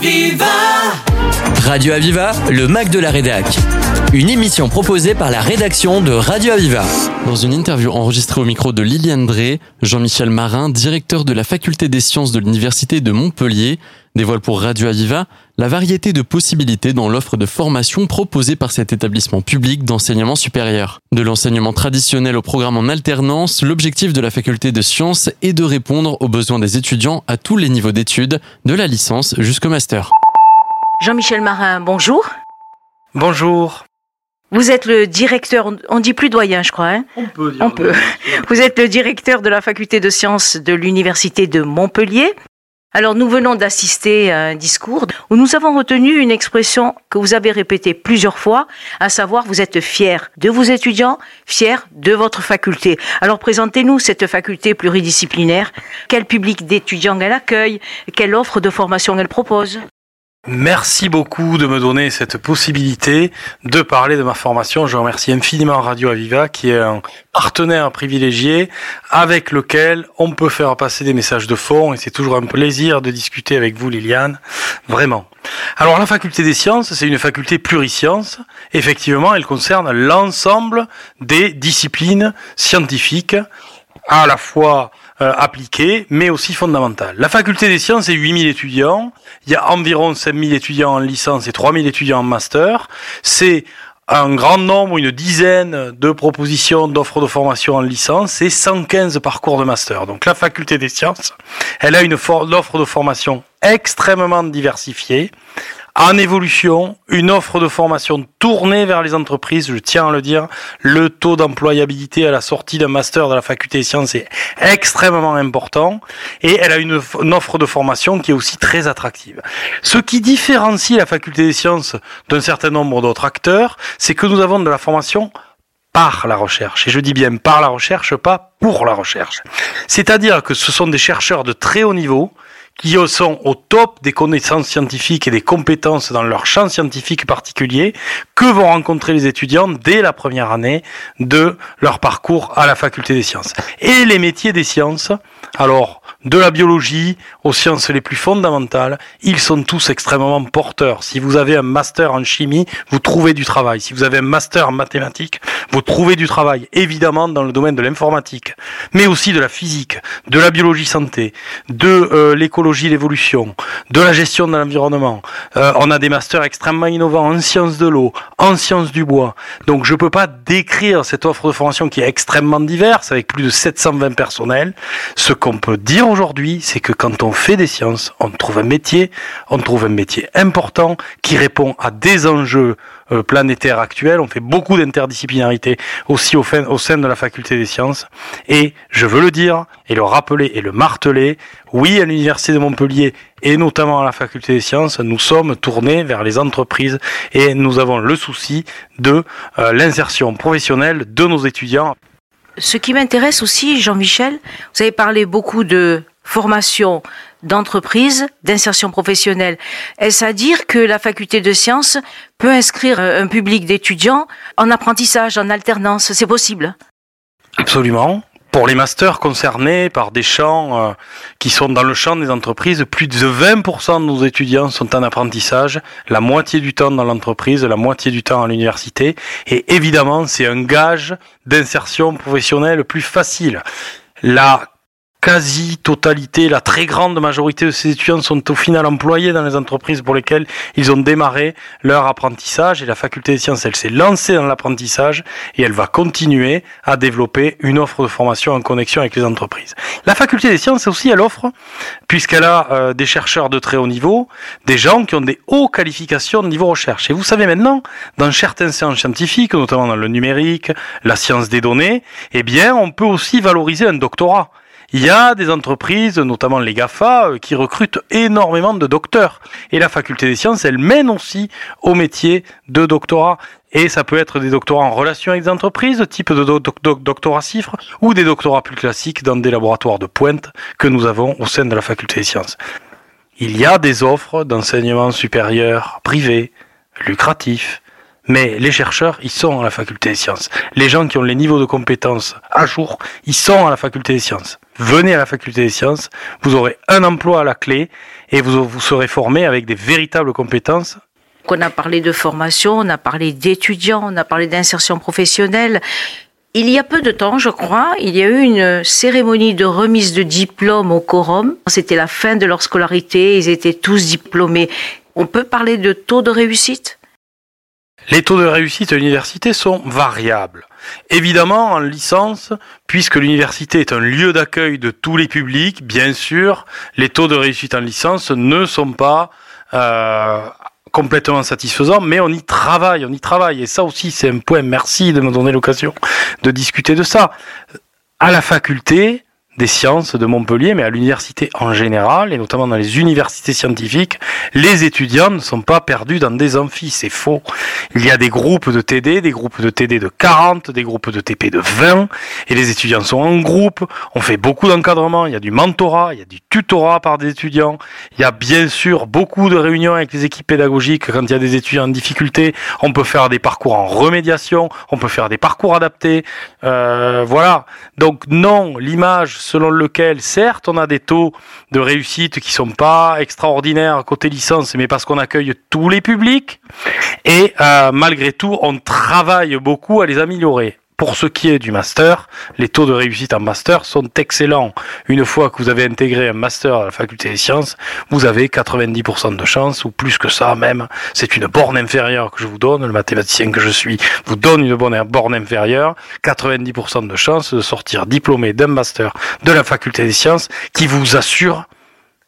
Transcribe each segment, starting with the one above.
Aviva Radio Aviva, le Mac de la Rédac. Une émission proposée par la rédaction de Radio Aviva. Dans une interview enregistrée au micro de Liliane Drey, Jean-Michel Marin, directeur de la faculté des sciences de l'Université de Montpellier, dévoile pour Radio Aviva la variété de possibilités dans l'offre de formation proposée par cet établissement public d'enseignement supérieur. De l'enseignement traditionnel au programme en alternance, l'objectif de la faculté de sciences est de répondre aux besoins des étudiants à tous les niveaux d'études, de la licence jusqu'au master. Jean-Michel Marin, bonjour. Bonjour. Vous êtes le directeur, on dit plus doyen, je crois. Hein on peut dire. On peut. Vous êtes le directeur de la faculté de sciences de l'Université de Montpellier. Alors nous venons d'assister à un discours où nous avons retenu une expression que vous avez répétée plusieurs fois, à savoir vous êtes fier de vos étudiants, fier de votre faculté. Alors présentez-nous cette faculté pluridisciplinaire, quel public d'étudiants elle accueille, quelle offre de formation elle propose? Merci beaucoup de me donner cette possibilité de parler de ma formation. Je remercie infiniment Radio Aviva qui est un partenaire privilégié avec lequel on peut faire passer des messages de fond et c'est toujours un plaisir de discuter avec vous Liliane, vraiment. Alors la faculté des sciences, c'est une faculté plurisciences. Effectivement, elle concerne l'ensemble des disciplines scientifiques à la fois euh, appliquées, mais aussi fondamentales. La faculté des sciences est 8000 étudiants. Il y a environ 5000 étudiants en licence et 3000 étudiants en master. C'est un grand nombre, une dizaine de propositions d'offres de formation en licence et 115 parcours de master. Donc la faculté des sciences, elle a une offre de formation extrêmement diversifiée en évolution, une offre de formation tournée vers les entreprises, je tiens à le dire, le taux d'employabilité à la sortie d'un master de la faculté des sciences est extrêmement important et elle a une, offre de formation qui est aussi très attractive. Ce qui différencie la faculté des sciences d'un certain nombre d'autres acteurs, c'est que nous avons de la formation par la recherche. Et je dis bien par la recherche, pas pour la recherche. C'est-à-dire que ce sont des chercheurs de très haut niveau qui sont au top des connaissances scientifiques et des compétences dans leur champ scientifique particulier que vont rencontrer les étudiants dès la première année de leur parcours à la faculté des sciences. Et les métiers des sciences, alors de la biologie aux sciences les plus fondamentales, ils sont tous extrêmement porteurs. Si vous avez un master en chimie, vous trouvez du travail. Si vous avez un master en mathématiques, vous trouvez du travail, évidemment dans le domaine de l'informatique, mais aussi de la physique, de la biologie santé, de euh, l'écologie, l'évolution, de la gestion de l'environnement. Euh, on a des masters extrêmement innovants en sciences de l'eau, en sciences du bois. Donc je peux pas décrire cette offre de formation qui est extrêmement diverse, avec plus de 720 personnels. Ce qu'on peut dire aujourd'hui, c'est que quand on fait des sciences, on trouve un métier, on trouve un métier important qui répond à des enjeux euh, planétaires actuels. On fait beaucoup d'interdisciplinarité aussi au sein de la faculté des sciences. Et je veux le dire et le rappeler et le marteler, oui, à l'université de Montpellier et notamment à la faculté des sciences, nous sommes tournés vers les entreprises et nous avons le souci de euh, l'insertion professionnelle de nos étudiants. Ce qui m'intéresse aussi, Jean-Michel, vous avez parlé beaucoup de formation d'entreprise, d'insertion professionnelle. Est-ce à dire que la faculté de sciences peut inscrire un public d'étudiants en apprentissage, en alternance? C'est possible? Absolument. Pour les masters concernés par des champs euh, qui sont dans le champ des entreprises, plus de 20% de nos étudiants sont en apprentissage, la moitié du temps dans l'entreprise, la moitié du temps à l'université. Et évidemment, c'est un gage d'insertion professionnelle plus facile. Quasi-totalité, la très grande majorité de ces étudiants sont au final employés dans les entreprises pour lesquelles ils ont démarré leur apprentissage et la faculté des sciences, elle s'est lancée dans l'apprentissage et elle va continuer à développer une offre de formation en connexion avec les entreprises. La faculté des sciences aussi, elle offre, puisqu'elle a euh, des chercheurs de très haut niveau, des gens qui ont des hauts qualifications de niveau recherche. Et vous savez maintenant, dans certaines sciences scientifiques, notamment dans le numérique, la science des données, eh bien, on peut aussi valoriser un doctorat il y a des entreprises, notamment les GAFA, euh, qui recrutent énormément de docteurs. Et la faculté des sciences, elle mène aussi au métier de doctorat. Et ça peut être des doctorats en relation avec des entreprises, type de doctorat cifre, ou des doctorats plus classiques dans des laboratoires de pointe que nous avons au sein de la faculté des sciences. Il y a des offres d'enseignement supérieur privé, lucratif, Mais les chercheurs, ils sont à la faculté des sciences. Les gens qui ont les niveaux de compétences à jour, ils sont à la faculté des sciences. Venez à la faculté des sciences, vous aurez un emploi à la clé et vous, vous serez formé avec des véritables compétences. On a parlé de formation, on a parlé d'étudiants, on a parlé d'insertion professionnelle. Il y a peu de temps, je crois, il y a eu une cérémonie de remise de diplôme au quorum. C'était la fin de leur scolarité, ils étaient tous diplômés. On peut parler de taux de réussite? Les taux de réussite à l'université sont variables. Évidemment, en licence, puisque l'université est un lieu d'accueil de tous les publics, bien sûr, les taux de réussite en licence ne sont pas euh, complètement satisfaisants, mais on y travaille, on y travaille. Et ça aussi, c'est un point. Merci de me donner l'occasion de discuter de ça. À la faculté, des sciences de Montpellier, mais à l'université en général, et notamment dans les universités scientifiques, les étudiants ne sont pas perdus dans des amphis. C'est faux. Il y a des groupes de TD, des groupes de TD de 40, des groupes de TP de 20, et les étudiants sont en groupe. On fait beaucoup d'encadrement. Il y a du mentorat, il y a du tutorat par des étudiants. Il y a bien sûr beaucoup de réunions avec les équipes pédagogiques quand il y a des étudiants en difficulté. On peut faire des parcours en remédiation, on peut faire des parcours adaptés. Euh, voilà. Donc non, l'image selon lequel, certes, on a des taux de réussite qui sont pas extraordinaires côté licence, mais parce qu'on accueille tous les publics. Et euh, malgré tout, on travaille beaucoup à les améliorer. Pour ce qui est du master, les taux de réussite en master sont excellents. Une fois que vous avez intégré un master à la faculté des sciences, vous avez 90% de chance, ou plus que ça même. C'est une borne inférieure que je vous donne, le mathématicien que je suis vous donne une bonne borne inférieure, 90% de chance de sortir diplômé d'un master de la faculté des sciences qui vous assure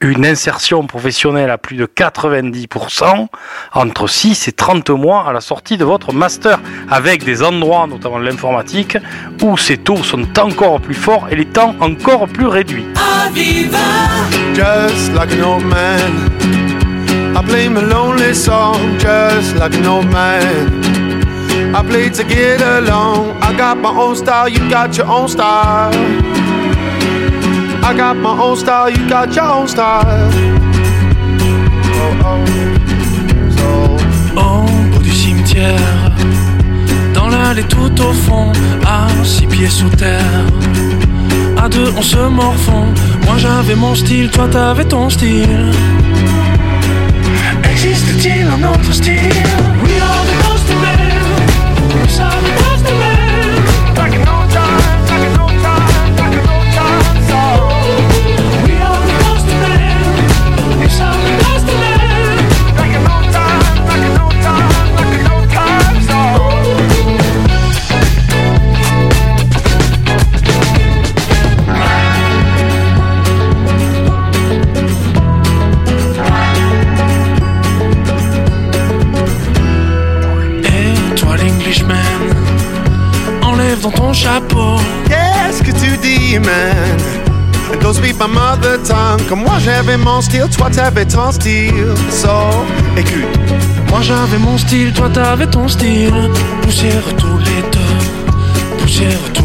une insertion professionnelle à plus de 90% entre 6 et 30 mois à la sortie de votre master, avec des endroits, notamment l'informatique, où ces taux sont encore plus forts et les temps encore plus réduits. Just like an old man. I play my lonely song just like an old man. I play to get along. I got my own style, you got your own style. I got my own style, you got your own style. Oh, oh. So. Au bout du cimetière, dans l'allée tout au fond, à six pieds sous terre. À deux, on se morfond. Moi j'avais mon style, toi t'avais ton style. Existe-t-il un autre style? Comme moi j'avais mon style, toi t'avais ton style. So, écoute. Moi j'avais mon style, toi t'avais ton style. Poussière tous les deux. Poussière tous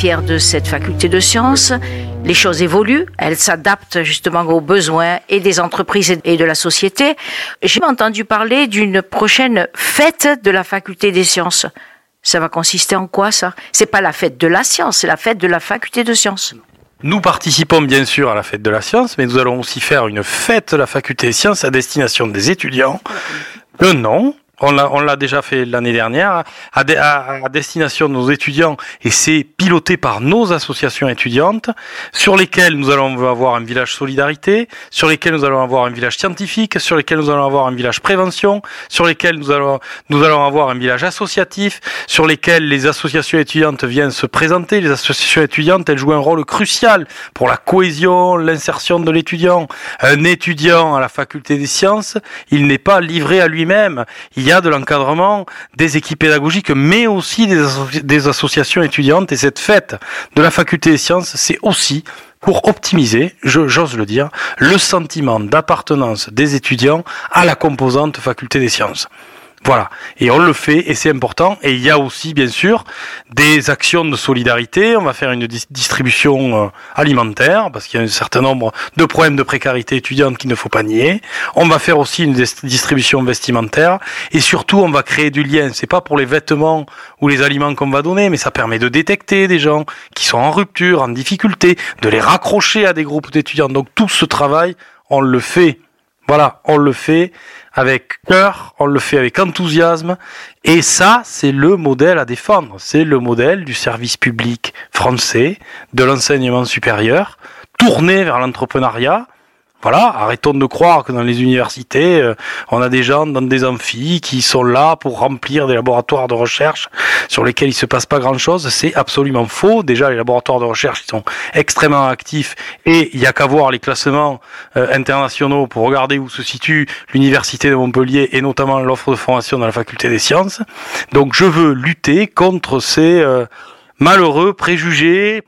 fiers de cette faculté de sciences. Les choses évoluent, elles s'adaptent justement aux besoins et des entreprises et de la société. J'ai entendu parler d'une prochaine fête de la faculté des sciences. Ça va consister en quoi ça? C'est pas la fête de la science, c'est la fête de la faculté de sciences. Nous participons bien sûr à la fête de la science, mais nous allons aussi faire une fête de la faculté des sciences à destination des étudiants. Le nom, on l'a déjà fait l'année dernière, à, à, destination de nos étudiants, et c'est piloté par nos associations étudiantes, sur lesquelles nous allons avoir un village solidarité, sur lesquelles nous allons avoir un village scientifique, sur lesquelles nous allons avoir un village prévention, sur lesquelles nous allons, nous allons avoir un village associatif, sur lesquels les associations étudiantes viennent se présenter. Les associations étudiantes, elles jouent un rôle crucial pour la cohésion, l'insertion de l'étudiant. Un étudiant à la faculté des sciences, il n'est pas livré à lui-même. Y a de l'encadrement des équipes pédagogiques, mais aussi des associations étudiantes. Et cette fête de la faculté des sciences, c'est aussi pour optimiser, j'ose le dire, le sentiment d'appartenance des étudiants à la composante faculté des sciences. Voilà. Et on le fait et c'est important. Et il y a aussi, bien sûr, des actions de solidarité. On va faire une distribution euh, alimentaire parce qu'il y a un certain nombre de problèmes de précarité étudiante qu'il ne faut pas nier. On va faire aussi une distribution vestimentaire et surtout on va créer du lien. C'est pas pour les vêtements ou les aliments qu'on va donner, mais ça permet de détecter des gens qui sont en rupture, en difficulté, de les raccrocher à des groupes d'étudiants. Donc tout ce travail, on le fait. Voilà, on le fait avec cœur, on le fait avec enthousiasme, et ça, c'est le modèle à défendre. C'est le modèle du service public français, de l'enseignement supérieur, tourné vers l'entrepreneuriat, voilà, arrêtons de croire que dans les universités, euh, on a des gens dans des amphis qui sont là pour remplir des laboratoires de recherche sur lesquels il se passe pas grand-chose. C'est absolument faux. Déjà, les laboratoires de recherche sont extrêmement actifs et il y a qu'à voir les classements euh, internationaux pour regarder où se situe l'université de Montpellier et notamment l'offre de formation dans la faculté des sciences. Donc, je veux lutter contre ces euh, malheureux préjugés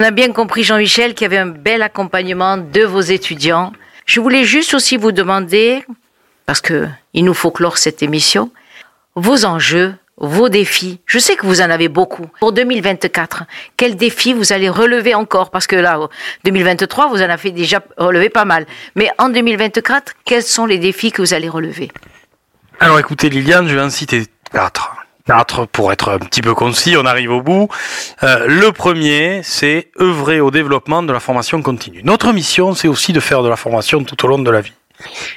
on a bien compris, Jean-Michel, qu'il y avait un bel accompagnement de vos étudiants. Je voulais juste aussi vous demander, parce que il nous faut clore cette émission, vos enjeux, vos défis. Je sais que vous en avez beaucoup. Pour 2024, quels défis vous allez relever encore? Parce que là, 2023, vous en avez déjà relevé pas mal. Mais en 2024, quels sont les défis que vous allez relever? Alors écoutez, Liliane, je vais en citer quatre pour être un petit peu concis, on arrive au bout. Euh, le premier, c'est œuvrer au développement de la formation continue. Notre mission, c'est aussi de faire de la formation tout au long de la vie.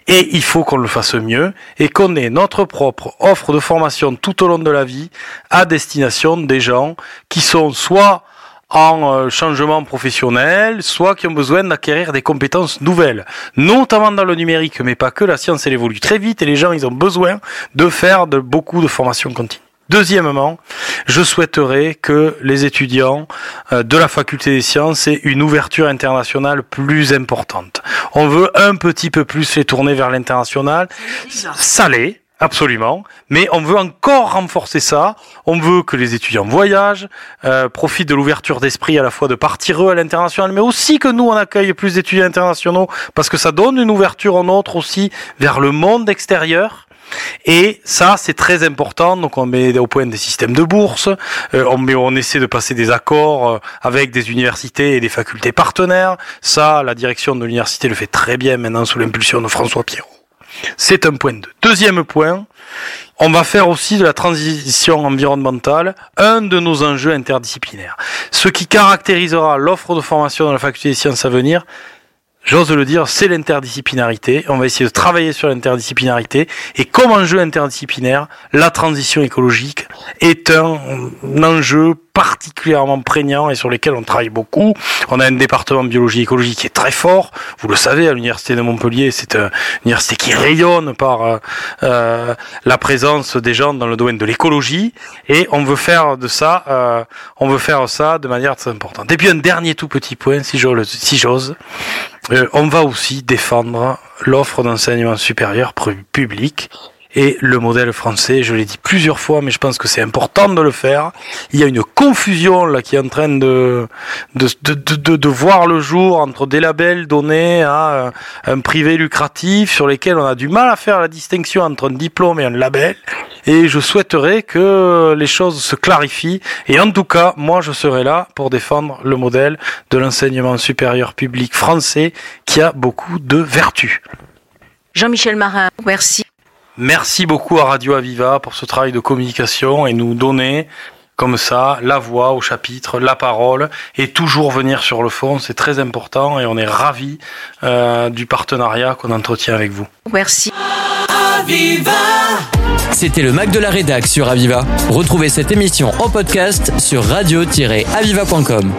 Et il faut qu'on le fasse mieux et qu'on ait notre propre offre de formation tout au long de la vie à destination des gens qui sont soit en euh, changement professionnel, soit qui ont besoin d'acquérir des compétences nouvelles, notamment dans le numérique, mais pas que, la science elle évolue très vite et les gens ils ont besoin de faire de beaucoup de formations continues. Deuxièmement, je souhaiterais que les étudiants euh, de la faculté des sciences aient une ouverture internationale plus importante. On veut un petit peu plus les tourner vers l'international. Ça l'est. Absolument, mais on veut encore renforcer ça. On veut que les étudiants voyagent, euh, profitent de l'ouverture d'esprit à la fois de partir eux à l'international, mais aussi que nous on accueille plus d'étudiants internationaux parce que ça donne une ouverture en autre aussi vers le monde extérieur. Et ça, c'est très important. Donc, on met au point des systèmes de bourse. Euh, on, met, on essaie de passer des accords euh, avec des universités et des facultés partenaires. Ça, la direction de l'université le fait très bien maintenant sous l'impulsion de François Pierrot. C'est un point de. Deuxième point, on va faire aussi de la transition environnementale un de nos enjeux interdisciplinaires. Ce qui caractérisera l'offre de formation dans la faculté des sciences à venir, j'ose le dire, c'est l'interdisciplinarité. On va essayer de travailler sur l'interdisciplinarité. Et comme enjeu interdisciplinaire, la transition écologique est un, enjeu particulièrement prégnant et sur lesquels on travaille beaucoup. On a un département de biologie écologique qui est très fort. Vous le savez, à l'université de Montpellier, c'est une université qui rayonne par euh, euh, la présence des gens dans le domaine de l'écologie. Et on veut faire de ça, euh, on veut faire ça de manière très importante. Et puis un dernier tout petit point, si j'ose, si j'ose. On va aussi défendre l'offre d'enseignement supérieur public et le modèle français. Je l'ai dit plusieurs fois, mais je pense que c'est important de le faire. Il y a une confusion là qui est en train de de, de, de, voir le jour entre des labels donnés à euh, un privé lucratif sur lesquels on a du mal à faire la distinction entre un diplôme et un label. et je souhaiterais que les choses se clarifient. Et en tout cas, moi, je serai là pour défendre le modèle de l'enseignement supérieur public français qui a beaucoup de vertus. Jean-Michel Marin, merci. Merci beaucoup à Radio Aviva pour ce travail de communication et nous donner comme ça la voix au chapitre, la parole et toujours venir sur le fond, c'est très important et on est ravis euh, du partenariat qu'on entretient avec vous. Merci. C'était le Mac de la Rédac sur Aviva. Retrouvez cette émission en podcast sur radio-aviva.com.